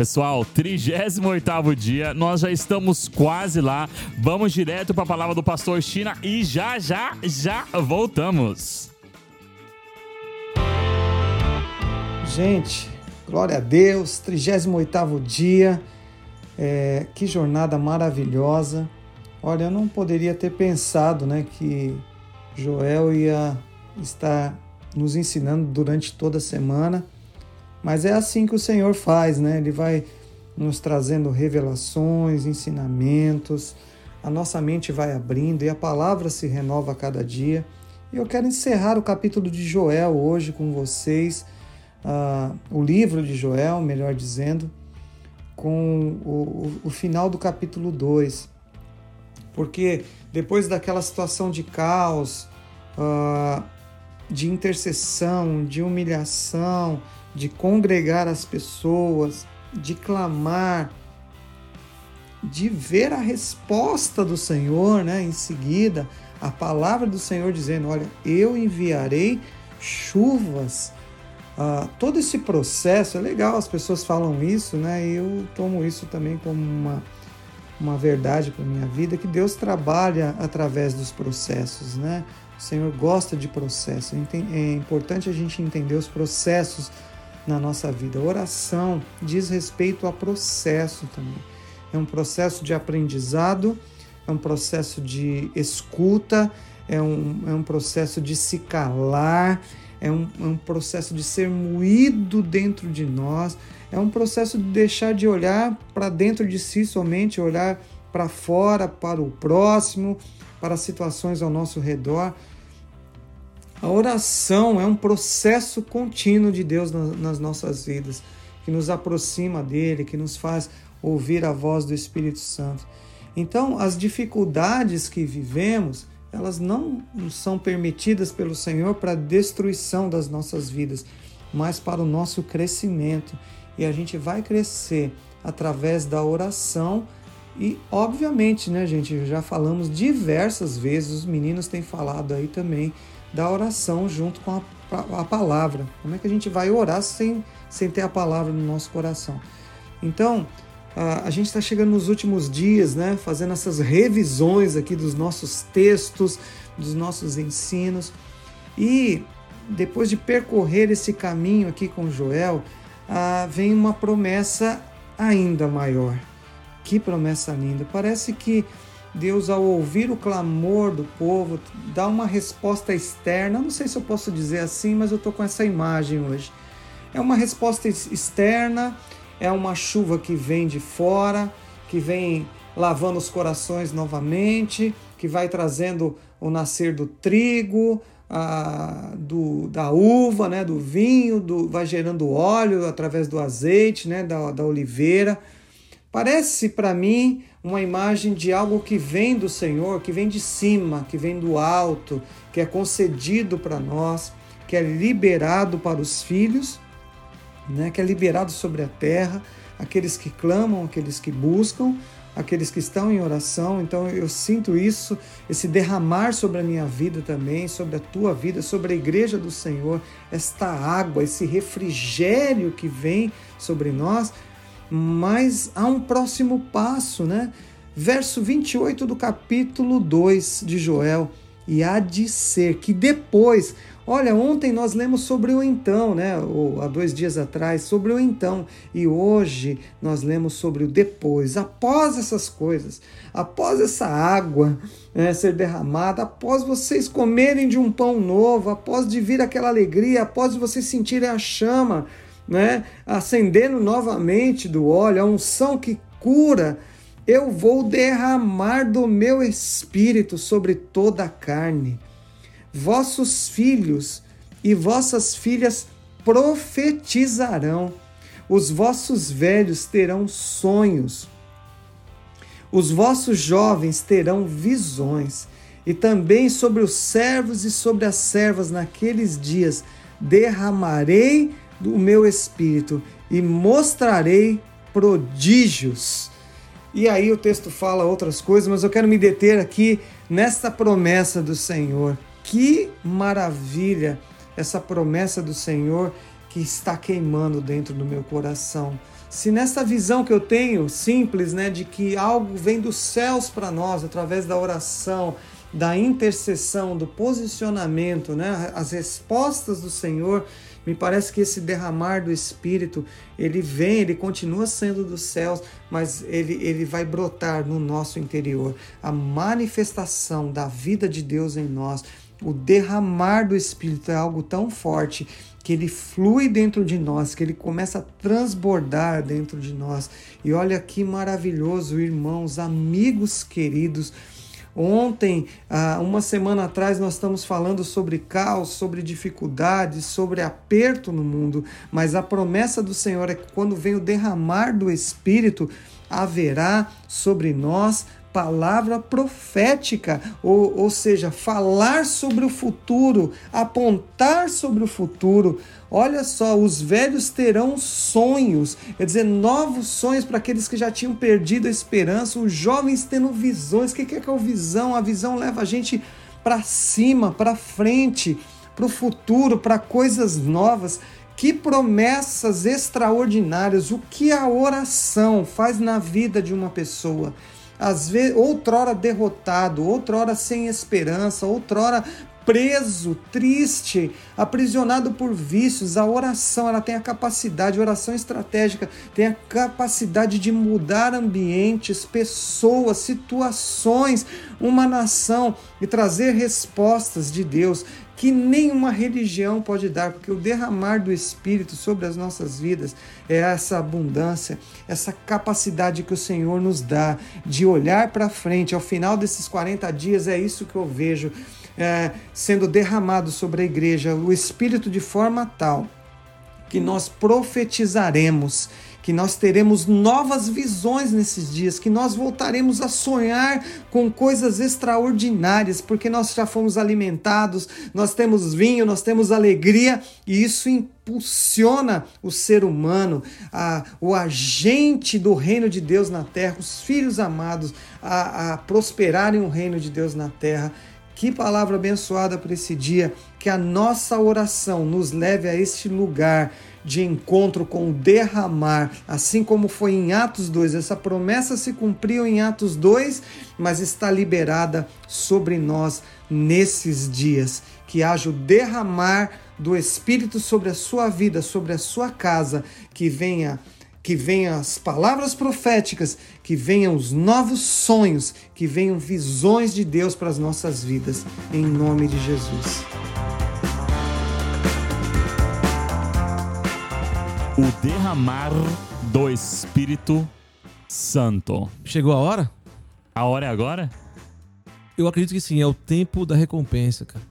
Pessoal, 38 dia, nós já estamos quase lá. Vamos direto para a palavra do pastor China e já, já, já voltamos. Gente, glória a Deus, 38 dia. É, que jornada maravilhosa. Olha, eu não poderia ter pensado né, que Joel ia estar nos ensinando durante toda a semana, mas é assim que o Senhor faz, né? Ele vai nos trazendo revelações, ensinamentos, a nossa mente vai abrindo e a palavra se renova a cada dia. E eu quero encerrar o capítulo de Joel hoje com vocês, uh, o livro de Joel, melhor dizendo, com o, o, o final do capítulo 2. Porque depois daquela situação de caos, uh, de intercessão, de humilhação, de congregar as pessoas, de clamar, de ver a resposta do Senhor, né? Em seguida, a palavra do Senhor dizendo: Olha, eu enviarei chuvas. Uh, todo esse processo é legal, as pessoas falam isso, né? E eu tomo isso também como uma, uma verdade para minha vida, que Deus trabalha através dos processos, né? O Senhor gosta de processo. É importante a gente entender os processos na nossa vida. Oração diz respeito a processo também. É um processo de aprendizado, é um processo de escuta, é um, é um processo de se calar, é um, é um processo de ser moído dentro de nós, é um processo de deixar de olhar para dentro de si somente, olhar para fora, para o próximo, para situações ao nosso redor. A oração é um processo contínuo de Deus nas nossas vidas, que nos aproxima dele, que nos faz ouvir a voz do Espírito Santo. Então, as dificuldades que vivemos, elas não são permitidas pelo Senhor para destruição das nossas vidas, mas para o nosso crescimento. E a gente vai crescer através da oração e, obviamente, né, gente, já falamos diversas vezes, os meninos têm falado aí também da oração junto com a, a palavra. Como é que a gente vai orar sem, sem ter a palavra no nosso coração? Então, a, a gente está chegando nos últimos dias, né, fazendo essas revisões aqui dos nossos textos, dos nossos ensinos. E depois de percorrer esse caminho aqui com Joel, vem uma promessa ainda maior. Que promessa linda! Parece que Deus, ao ouvir o clamor do povo, dá uma resposta externa. Não sei se eu posso dizer assim, mas eu estou com essa imagem hoje. É uma resposta externa, é uma chuva que vem de fora, que vem lavando os corações novamente, que vai trazendo o nascer do trigo, a, do, da uva, né, do vinho, do, vai gerando óleo através do azeite, né, da, da oliveira. Parece para mim uma imagem de algo que vem do Senhor, que vem de cima, que vem do alto, que é concedido para nós, que é liberado para os filhos, né? que é liberado sobre a terra, aqueles que clamam, aqueles que buscam, aqueles que estão em oração. Então eu sinto isso, esse derramar sobre a minha vida também, sobre a tua vida, sobre a igreja do Senhor, esta água, esse refrigério que vem sobre nós mas há um próximo passo, né? Verso 28 do capítulo 2 de Joel. E há de ser que depois, olha, ontem nós lemos sobre o então, né? Ou há dois dias atrás, sobre o então. E hoje nós lemos sobre o depois, após essas coisas, após essa água né, ser derramada, após vocês comerem de um pão novo, após de vir aquela alegria, após vocês sentirem a chama né, acendendo novamente do óleo, a unção que cura, eu vou derramar do meu espírito sobre toda a carne. Vossos filhos e vossas filhas profetizarão, os vossos velhos terão sonhos, os vossos jovens terão visões, e também sobre os servos e sobre as servas naqueles dias derramarei do meu espírito e mostrarei prodígios. E aí o texto fala outras coisas, mas eu quero me deter aqui nesta promessa do Senhor. Que maravilha essa promessa do Senhor que está queimando dentro do meu coração. Se nessa visão que eu tenho, simples, né, de que algo vem dos céus para nós através da oração, da intercessão, do posicionamento, né, as respostas do Senhor, me parece que esse derramar do Espírito, ele vem, ele continua sendo dos céus, mas ele, ele vai brotar no nosso interior. A manifestação da vida de Deus em nós, o derramar do Espírito é algo tão forte que ele flui dentro de nós, que ele começa a transbordar dentro de nós. E olha que maravilhoso, irmãos, amigos queridos Ontem, uma semana atrás, nós estamos falando sobre caos, sobre dificuldades, sobre aperto no mundo, mas a promessa do Senhor é que quando vem o derramar do Espírito, haverá sobre nós palavra profética, ou, ou seja, falar sobre o futuro, apontar sobre o futuro. Olha só, os velhos terão sonhos, quer dizer, novos sonhos para aqueles que já tinham perdido a esperança, os jovens tendo visões. O que é que é a visão? A visão leva a gente para cima, para frente, para o futuro, para coisas novas. Que promessas extraordinárias! O que a oração faz na vida de uma pessoa? Às vezes, outrora derrotado, outrora sem esperança, outrora preso, triste, aprisionado por vícios. A oração, ela tem a capacidade, a oração estratégica tem a capacidade de mudar ambientes, pessoas, situações, uma nação e trazer respostas de Deus que nenhuma religião pode dar, porque o derramar do Espírito sobre as nossas vidas é essa abundância, essa capacidade que o Senhor nos dá de olhar para frente. Ao final desses 40 dias, é isso que eu vejo é, sendo derramado sobre a igreja, o Espírito de forma tal que nós profetizaremos que nós teremos novas visões nesses dias, que nós voltaremos a sonhar com coisas extraordinárias, porque nós já fomos alimentados, nós temos vinho, nós temos alegria, e isso impulsiona o ser humano, a, o agente do reino de Deus na terra, os filhos amados, a, a prosperarem o reino de Deus na terra. Que palavra abençoada para esse dia, que a nossa oração nos leve a este lugar de encontro com o derramar, assim como foi em Atos 2. Essa promessa se cumpriu em Atos 2, mas está liberada sobre nós nesses dias. Que haja o derramar do Espírito sobre a sua vida, sobre a sua casa, que venha que venham as palavras proféticas, que venham os novos sonhos, que venham visões de Deus para as nossas vidas, em nome de Jesus. O derramar do Espírito Santo. Chegou a hora? A hora é agora? Eu acredito que sim, é o tempo da recompensa, cara.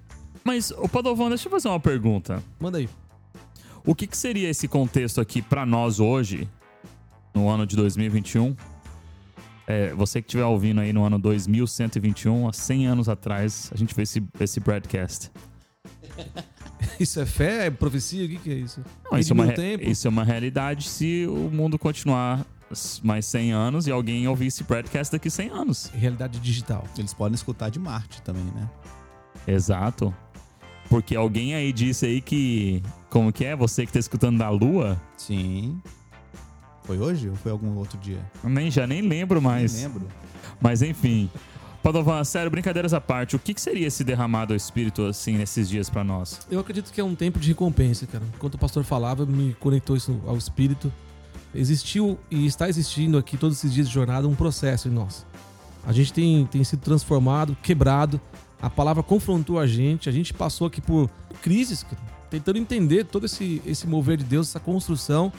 Mas, o Padovan, deixa eu fazer uma pergunta. Manda aí. O que, que seria esse contexto aqui para nós hoje, no ano de 2021? É, você que estiver ouvindo aí no ano 2121, há 100 anos atrás, a gente fez esse, esse broadcast. Isso é fé? É profecia? O que, que é isso? Não, isso, é uma, isso é uma realidade se o mundo continuar mais 100 anos e alguém ouvir esse podcast daqui 100 anos. Realidade digital. Eles podem escutar de Marte também, né? Exato. Porque alguém aí disse aí que. Como que é? Você que tá escutando da Lua? Sim. Foi hoje ou foi algum outro dia? Eu nem, já nem lembro mais. Nem lembro. Mas enfim. Padovan, sério, brincadeiras à parte, o que, que seria esse derramado ao Espírito, assim, nesses dias para nós? Eu acredito que é um tempo de recompensa, cara. Enquanto o pastor falava, me conectou isso ao Espírito. Existiu e está existindo aqui todos esses dias de jornada um processo em nós. A gente tem, tem sido transformado, quebrado. A palavra confrontou a gente. A gente passou aqui por crises, cara, tentando entender todo esse, esse mover de Deus, essa construção.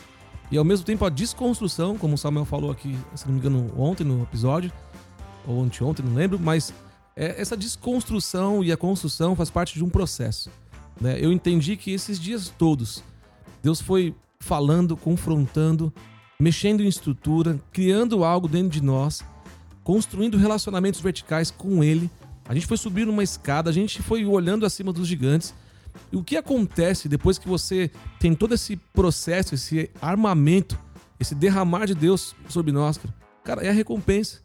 E ao mesmo tempo a desconstrução, como o Samuel falou aqui, se não me engano, ontem no episódio ou anteontem, não lembro, mas é, essa desconstrução e a construção faz parte de um processo. Né? Eu entendi que esses dias todos, Deus foi falando, confrontando, mexendo em estrutura, criando algo dentro de nós, construindo relacionamentos verticais com Ele. A gente foi subir uma escada, a gente foi olhando acima dos gigantes. E o que acontece depois que você tem todo esse processo, esse armamento, esse derramar de Deus sobre nós? Cara, é a recompensa.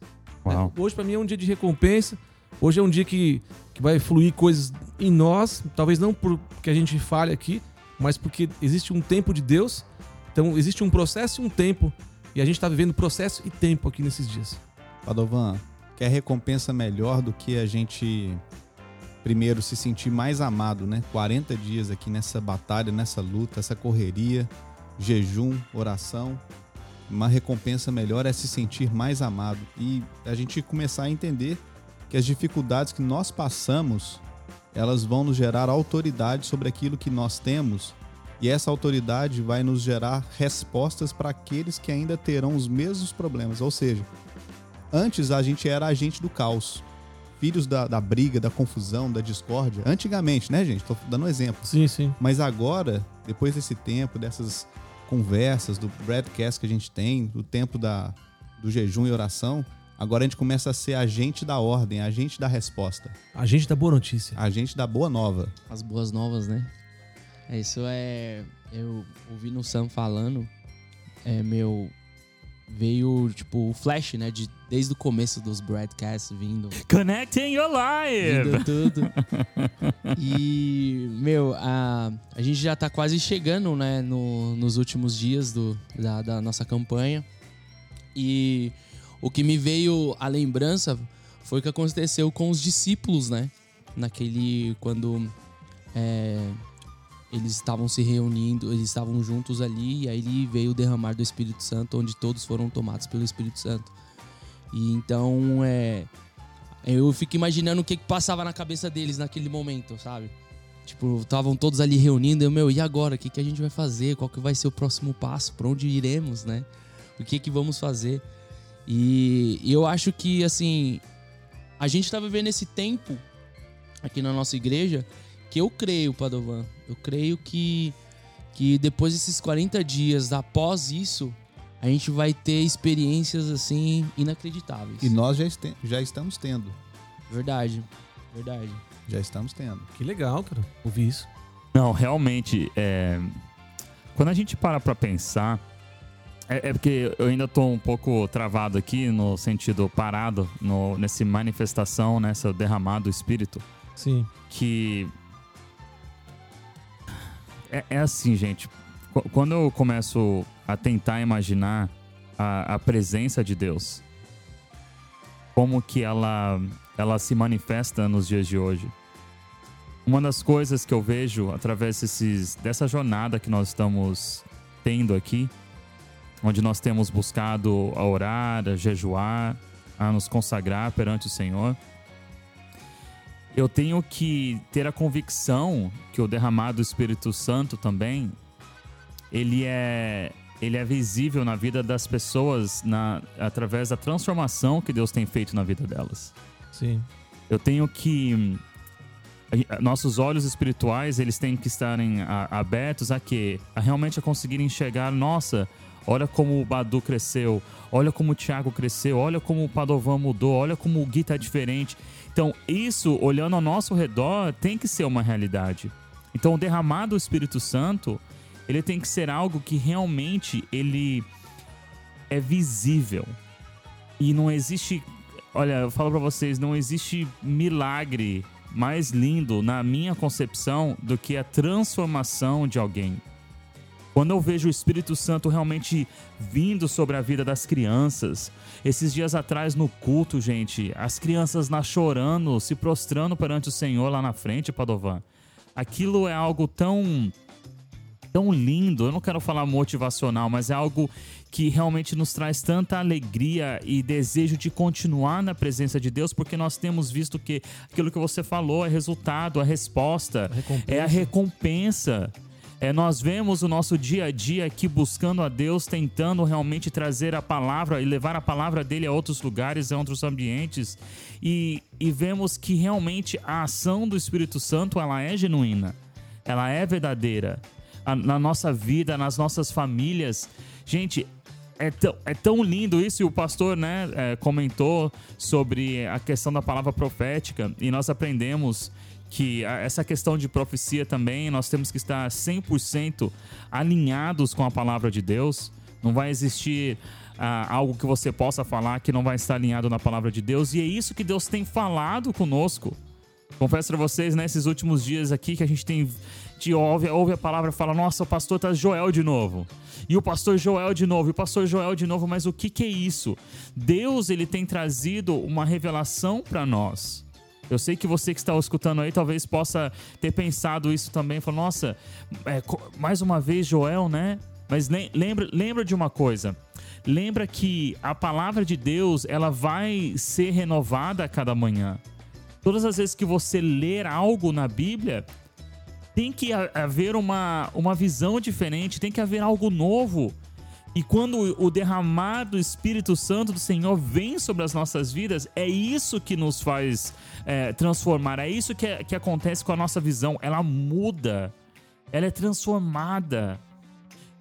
Uau. Hoje, para mim, é um dia de recompensa. Hoje é um dia que, que vai fluir coisas em nós, talvez não porque a gente fale aqui, mas porque existe um tempo de Deus. Então existe um processo e um tempo. E a gente está vivendo processo e tempo aqui nesses dias. Padovan, quer recompensa melhor do que a gente primeiro se sentir mais amado, né? 40 dias aqui nessa batalha, nessa luta, essa correria, jejum, oração. Uma recompensa melhor é se sentir mais amado e a gente começar a entender que as dificuldades que nós passamos, elas vão nos gerar autoridade sobre aquilo que nós temos e essa autoridade vai nos gerar respostas para aqueles que ainda terão os mesmos problemas. Ou seja, antes a gente era agente do caos, filhos da, da briga, da confusão, da discórdia. Antigamente, né, gente? Tô dando um exemplo. Sim, sim. Mas agora, depois desse tempo, dessas conversas, do broadcast que a gente tem, do tempo da, do jejum e oração, agora a gente começa a ser agente da ordem, agente da resposta, Agente da boa notícia. agente da boa nova. As boas novas, né? É, Isso é. Eu ouvi no Sam falando. É meu. Veio, tipo, o flash, né? De, desde o começo dos broadcasts vindo. Connecting your life! Vindo tudo. E, meu, a, a gente já tá quase chegando, né? No, nos últimos dias do, da, da nossa campanha. E o que me veio à lembrança foi o que aconteceu com os discípulos, né? Naquele. Quando. é, eles estavam se reunindo, eles estavam juntos ali, e aí ele veio o derramar do Espírito Santo, onde todos foram tomados pelo Espírito Santo. E então, é, eu fico imaginando o que, que passava na cabeça deles naquele momento, sabe? Tipo, estavam todos ali reunindo, eu, meu, e agora? O que, que a gente vai fazer? Qual que vai ser o próximo passo? Pra onde iremos, né? O que que vamos fazer? E, e eu acho que, assim, a gente tá vivendo esse tempo aqui na nossa igreja que eu creio, Padovan, eu creio que, que depois desses 40 dias, após isso, a gente vai ter experiências, assim, inacreditáveis. E nós já, este- já estamos tendo. Verdade, verdade. Já estamos tendo. Que legal, cara. Ouvir isso. Não, realmente, é... quando a gente para pra pensar, é, é porque eu ainda tô um pouco travado aqui, no sentido parado, no, nesse manifestação, nessa derramado do Espírito, Sim. que é, é assim, gente. Qu- Quando eu começo a tentar imaginar a, a presença de Deus, como que ela, ela se manifesta nos dias de hoje. Uma das coisas que eu vejo através desses, dessa jornada que nós estamos tendo aqui, onde nós temos buscado a orar, a jejuar, a nos consagrar perante o Senhor, eu tenho que ter a convicção que o derramado do Espírito Santo também ele é ele é visível na vida das pessoas na, através da transformação que Deus tem feito na vida delas. Sim. Eu tenho que nossos olhos espirituais eles têm que estarem a- abertos a quê? A realmente a conseguir enxergar, nossa, olha como o Badu cresceu, olha como o Thiago cresceu, olha como o Padovan mudou, olha como o Gui tá diferente. Então, isso, olhando ao nosso redor, tem que ser uma realidade. Então, o derramado do Espírito Santo, ele tem que ser algo que realmente ele é visível. E não existe, olha, eu falo pra vocês, não existe milagre mais lindo na minha concepção do que a transformação de alguém. Quando eu vejo o Espírito Santo realmente vindo sobre a vida das crianças, esses dias atrás no culto, gente, as crianças lá chorando, se prostrando perante o Senhor lá na frente, Padovan. Aquilo é algo tão tão lindo. Eu não quero falar motivacional, mas é algo que realmente nos traz tanta alegria e desejo de continuar na presença de Deus, porque nós temos visto que aquilo que você falou é resultado, a resposta, recompensa. é a recompensa. É, nós vemos o nosso dia a dia aqui buscando a Deus, tentando realmente trazer a palavra e levar a palavra dele a outros lugares, a outros ambientes, e, e vemos que realmente a ação do Espírito Santo ela é genuína, ela é verdadeira. A- na nossa vida, nas nossas famílias. Gente, é tão, é tão lindo isso, e o pastor né, é, comentou sobre a questão da palavra profética, e nós aprendemos que essa questão de profecia também, nós temos que estar 100% alinhados com a palavra de Deus. Não vai existir ah, algo que você possa falar que não vai estar alinhado na palavra de Deus, e é isso que Deus tem falado conosco. Confesso pra vocês, nesses últimos dias aqui, que a gente tem gente ouve, ouve a palavra fala: Nossa, o pastor tá Joel de novo. E o pastor Joel de novo, e o pastor Joel de novo, mas o que, que é isso? Deus ele tem trazido uma revelação para nós. Eu sei que você que está escutando aí talvez possa ter pensado isso também. Falou, nossa, é, mais uma vez Joel, né? Mas lembra, lembra de uma coisa. Lembra que a palavra de Deus ela vai ser renovada a cada manhã. Todas as vezes que você ler algo na Bíblia, tem que haver uma, uma visão diferente, tem que haver algo novo. E quando o derramar do Espírito Santo do Senhor vem sobre as nossas vidas, é isso que nos faz é, transformar, é isso que, é, que acontece com a nossa visão. Ela muda, ela é transformada.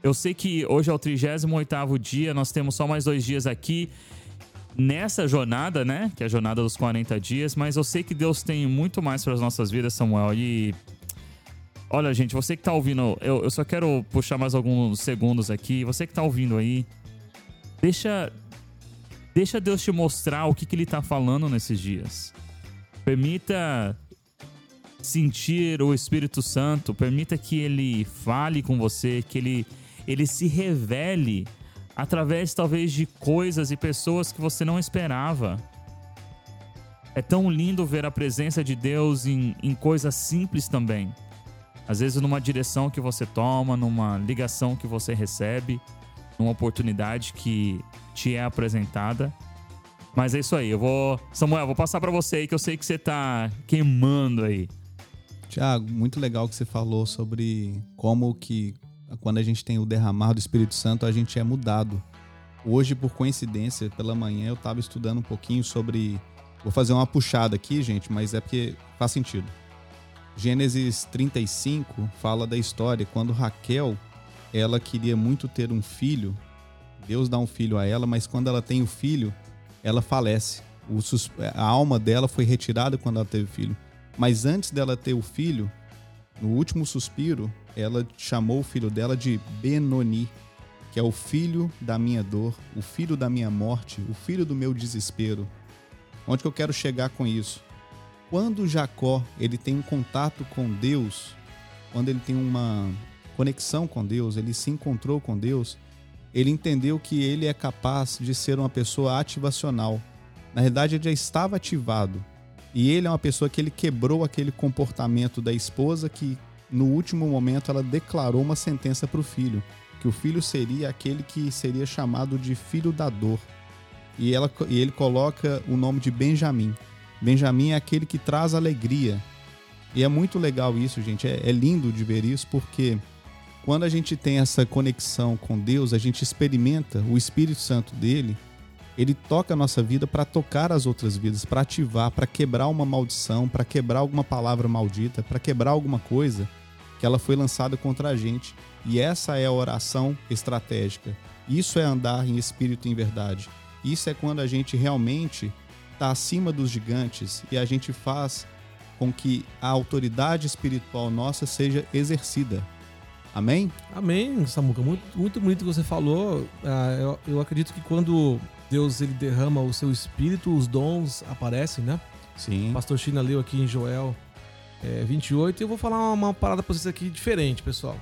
Eu sei que hoje é o 38 dia, nós temos só mais dois dias aqui nessa jornada, né? Que é a jornada dos 40 dias, mas eu sei que Deus tem muito mais para as nossas vidas, Samuel. E Olha, gente, você que tá ouvindo, eu, eu só quero puxar mais alguns segundos aqui. Você que tá ouvindo aí, deixa deixa Deus te mostrar o que, que ele tá falando nesses dias. Permita sentir o Espírito Santo, permita que ele fale com você, que ele ele se revele através talvez de coisas e pessoas que você não esperava. É tão lindo ver a presença de Deus em, em coisas simples também. Às vezes numa direção que você toma, numa ligação que você recebe, numa oportunidade que te é apresentada. Mas é isso aí, eu vou. Samuel, vou passar para você aí que eu sei que você tá queimando aí. Tiago, muito legal que você falou sobre como que quando a gente tem o derramar do Espírito Santo, a gente é mudado. Hoje, por coincidência, pela manhã eu estava estudando um pouquinho sobre. Vou fazer uma puxada aqui, gente, mas é porque faz sentido. Gênesis 35 fala da história quando Raquel, ela queria muito ter um filho. Deus dá um filho a ela, mas quando ela tem o filho, ela falece. a alma dela foi retirada quando ela teve o filho. Mas antes dela ter o filho, no último suspiro, ela chamou o filho dela de Benoni, que é o filho da minha dor, o filho da minha morte, o filho do meu desespero. Onde que eu quero chegar com isso? Quando Jacó ele tem um contato com Deus, quando ele tem uma conexão com Deus, ele se encontrou com Deus, ele entendeu que ele é capaz de ser uma pessoa ativacional. Na verdade, ele já estava ativado. E ele é uma pessoa que ele quebrou aquele comportamento da esposa que no último momento ela declarou uma sentença para o filho, que o filho seria aquele que seria chamado de filho da dor. E, ela, e ele coloca o nome de Benjamim. Benjamim é aquele que traz alegria. E é muito legal isso, gente. É, é lindo de ver isso, porque quando a gente tem essa conexão com Deus, a gente experimenta o Espírito Santo dele, ele toca a nossa vida para tocar as outras vidas, para ativar, para quebrar uma maldição, para quebrar alguma palavra maldita, para quebrar alguma coisa que ela foi lançada contra a gente. E essa é a oração estratégica. Isso é andar em espírito e em verdade. Isso é quando a gente realmente está acima dos gigantes e a gente faz com que a autoridade espiritual nossa seja exercida. Amém? Amém, Samuca. Muito, muito bonito que você falou. Ah, eu, eu acredito que quando Deus ele derrama o seu espírito, os dons aparecem, né? Sim. O pastor China leu aqui em Joel é, 28 e eu vou falar uma, parada pra vocês aqui diferente, pessoal.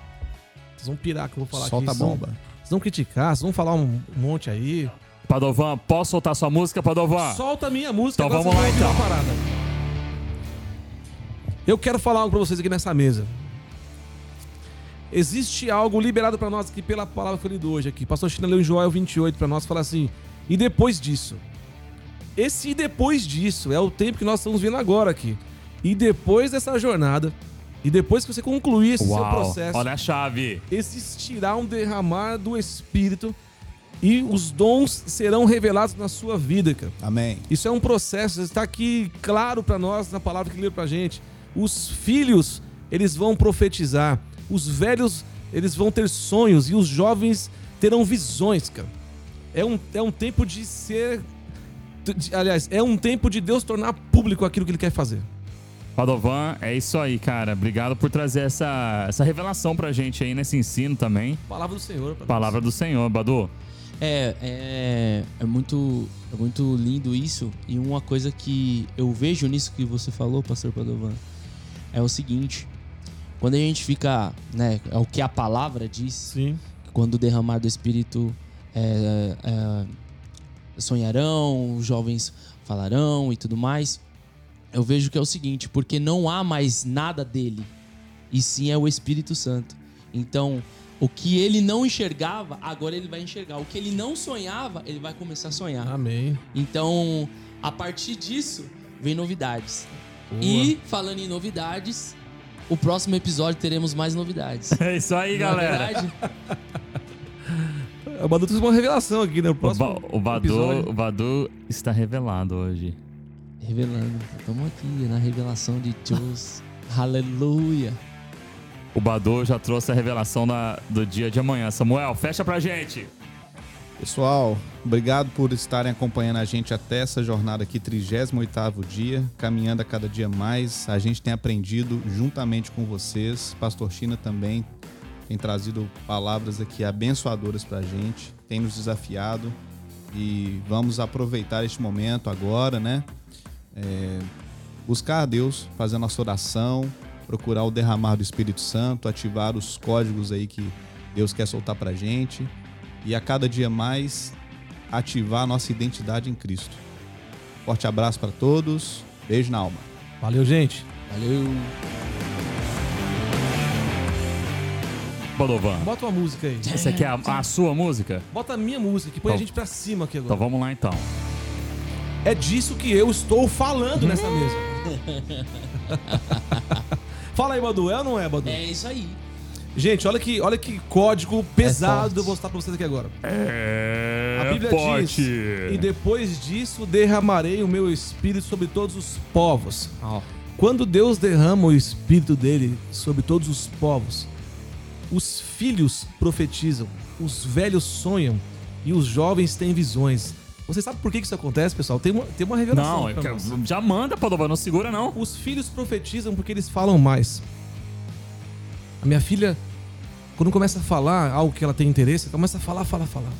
Vocês vão pirar que eu vou falar Solta aqui. Solta a bomba. Vocês vão criticar, vocês vão falar um monte aí. Padovan, posso soltar sua música, Padovan? Solta a minha música. Então vamos lá, então. Eu quero falar algo pra vocês aqui nessa mesa. Existe algo liberado para nós aqui pela palavra que eu li hoje aqui. Pastor China leu em Joel 28 para nós, fala assim, e depois disso. Esse e depois disso é o tempo que nós estamos vendo agora aqui. E depois dessa jornada, e depois que você concluir esse Uau, seu processo, olha a chave. Existirá um derramar do Espírito e os dons serão revelados na sua vida, cara. Amém. Isso é um processo, está aqui claro para nós na palavra que leu pra gente. Os filhos, eles vão profetizar, os velhos, eles vão ter sonhos e os jovens terão visões, cara. É um, é um tempo de ser de, aliás, é um tempo de Deus tornar público aquilo que ele quer fazer. Padovan, é isso aí, cara. Obrigado por trazer essa, essa revelação pra gente aí nesse ensino também. Palavra do Senhor. Palavra do Senhor, Badu. É, é, é muito, é muito lindo isso. E uma coisa que eu vejo nisso que você falou, Pastor Padovan, é o seguinte: quando a gente fica, né, é o que a palavra diz, Sim. quando o derramar do Espírito é, é, sonharão, os jovens falarão e tudo mais. Eu vejo que é o seguinte, porque não há mais nada dele, e sim é o Espírito Santo. Então, o que ele não enxergava, agora ele vai enxergar. O que ele não sonhava, ele vai começar a sonhar. Amém. Então, a partir disso, vem novidades. Boa. E, falando em novidades, o próximo episódio teremos mais novidades. É isso aí, Não é galera. verdade? O Badu fez uma revelação aqui, né? O O, próximo Ba- o Badu, episódio. o Badu está revelado hoje. Revelando. Estamos aqui na revelação de Deus. Aleluia. O Badu já trouxe a revelação do dia de amanhã. Samuel, fecha pra gente. Pessoal, obrigado por estarem acompanhando a gente até essa jornada aqui, 38º dia, caminhando a cada dia mais. A gente tem aprendido juntamente com vocês. Pastor China também tem trazido palavras aqui abençoadoras pra gente, tem nos desafiado e vamos aproveitar este momento agora, né? É, buscar a Deus, fazer a nossa oração, procurar o derramar do Espírito Santo, ativar os códigos aí que Deus quer soltar pra gente e a cada dia mais ativar a nossa identidade em Cristo. Forte abraço para todos, beijo na alma. Valeu, gente. Valeu. Badovan. Bota uma música aí. Essa aqui é a, a sua música? Bota a minha música que põe a Então- gente pra cima aqui Então agora. vamos lá então. É disso que eu estou falando nessa mesa. Fala aí, Badu. É ou não é, Badu? É isso aí. Gente, olha que, olha que código pesado forte. eu vou mostrar pra vocês aqui agora. É A Bíblia forte. diz: E depois disso derramarei o meu espírito sobre todos os povos. Ó. Quando Deus derrama o espírito dele sobre todos os povos, os filhos profetizam, os velhos sonham e os jovens têm visões. Você sabe por que isso acontece, pessoal? Tem uma, tem uma revelação. Não, eu quero- já manda, Padovan, não segura não. Os filhos profetizam porque eles falam mais. A minha filha, quando começa a falar algo que ela tem interesse, começa a falar, falar, falar.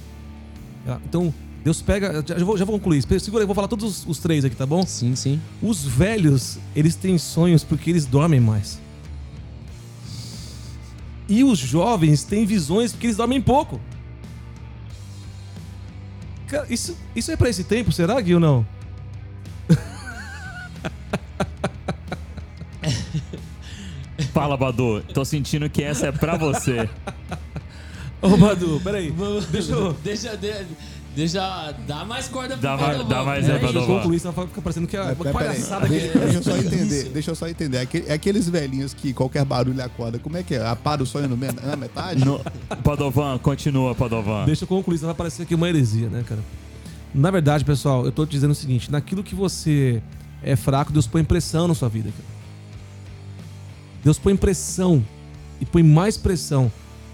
Ela- então, Deus pega. Já, já vou, já vou concluir. Segura aí, eu vou falar todos os, os três aqui, tá bom? Sim, sim. Os velhos, eles têm sonhos porque eles dormem mais. E os jovens têm visões porque eles dormem pouco. Cara, isso, isso é pra esse tempo, será, Gui, ou não? Fala, Badu. Tô sentindo que essa é pra você. Ô, Badu, peraí. Deixa eu. Deixa, de- deixa. Dá mais corda pro Dá Padovan. dá mais. Deixa Padovan. concluir, senão fica parecendo que é pera aí. palhaçada aqui. Deixa eu só entender, deixa eu só entender. Aquele- É aqueles velhinhos que qualquer barulho acorda. Como é que é? Apaga o sonho no na metade? No... Padovan, continua, Padovan. Deixa eu concluir, senão vai parecer aqui uma heresia, né, cara? Na verdade, pessoal, eu tô te dizendo o seguinte: naquilo que você é fraco, Deus põe pressão na sua vida, cara. Deus põe pressão e põe mais pressão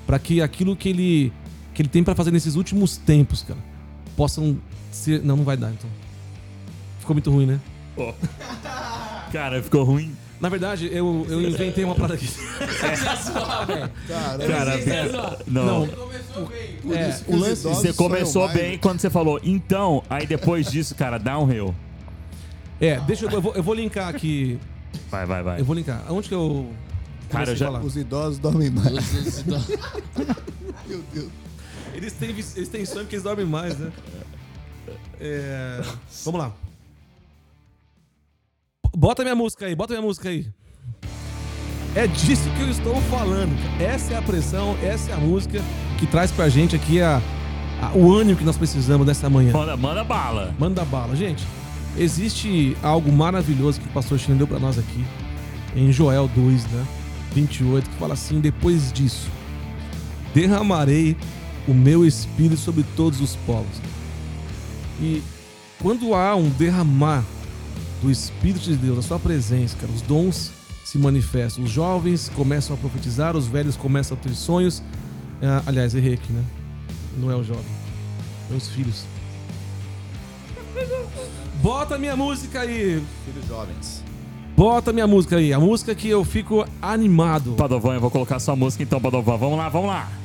para que aquilo que ele que ele tem pra fazer nesses últimos tempos, cara, possam ser. Não, não vai dar, então. Ficou muito ruim, né? Cara, ficou ruim. Na verdade, eu, eu inventei uma parada aqui. Cara, Cara, não. por é, isso que o os lance- idosos Você começou sonham mais. bem quando você falou, então, aí depois disso, cara, downhill. É, deixa eu. Eu vou, eu vou linkar aqui. Vai, vai, vai. Eu vou linkar. Aonde que eu. Cara, comecei eu já- falar? Os idosos dormem mais. Meu Deus. Eles têm, eles têm sonho porque eles dormem mais, né? É, Vamos lá. Bota minha música aí, bota minha música aí. É disso que eu estou falando. Essa é a pressão, essa é a música que traz pra gente aqui a, a- o ânimo que nós precisamos nessa manhã. Manda, manda bala. Manda bala. Gente, existe algo maravilhoso que o pastor China deu pra nós aqui, em Joel 2, né? 28, que fala assim: Depois disso, derramarei o meu espírito sobre todos os povos. E quando há um derramar do Espírito de Deus, a sua presença, cara, os dons se manifestam. Os jovens começam a profetizar, os velhos começam a ter sonhos. Ah, aliás, errei aqui, né? Não é o jovem, é os filhos. Bota minha música aí. Filhos jovens. Bota minha música aí. A música que eu fico animado. Padovan, eu vou colocar sua música então, Padovan. Vamos lá, vamos lá.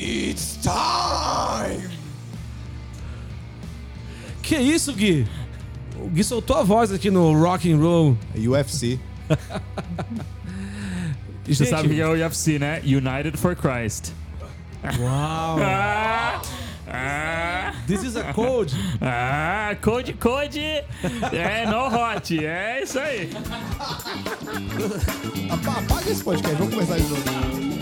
It's time! Que isso, Gui? O Gui soltou a voz aqui no rock and roll. UFC. Você Gente. sabe o que é o UFC, né? United for Christ. Uau! Ah, ah, This is a code. ah, code, code. É, no hot. É isso aí. Apa- Apaga esse podcast, vamos começar de novo.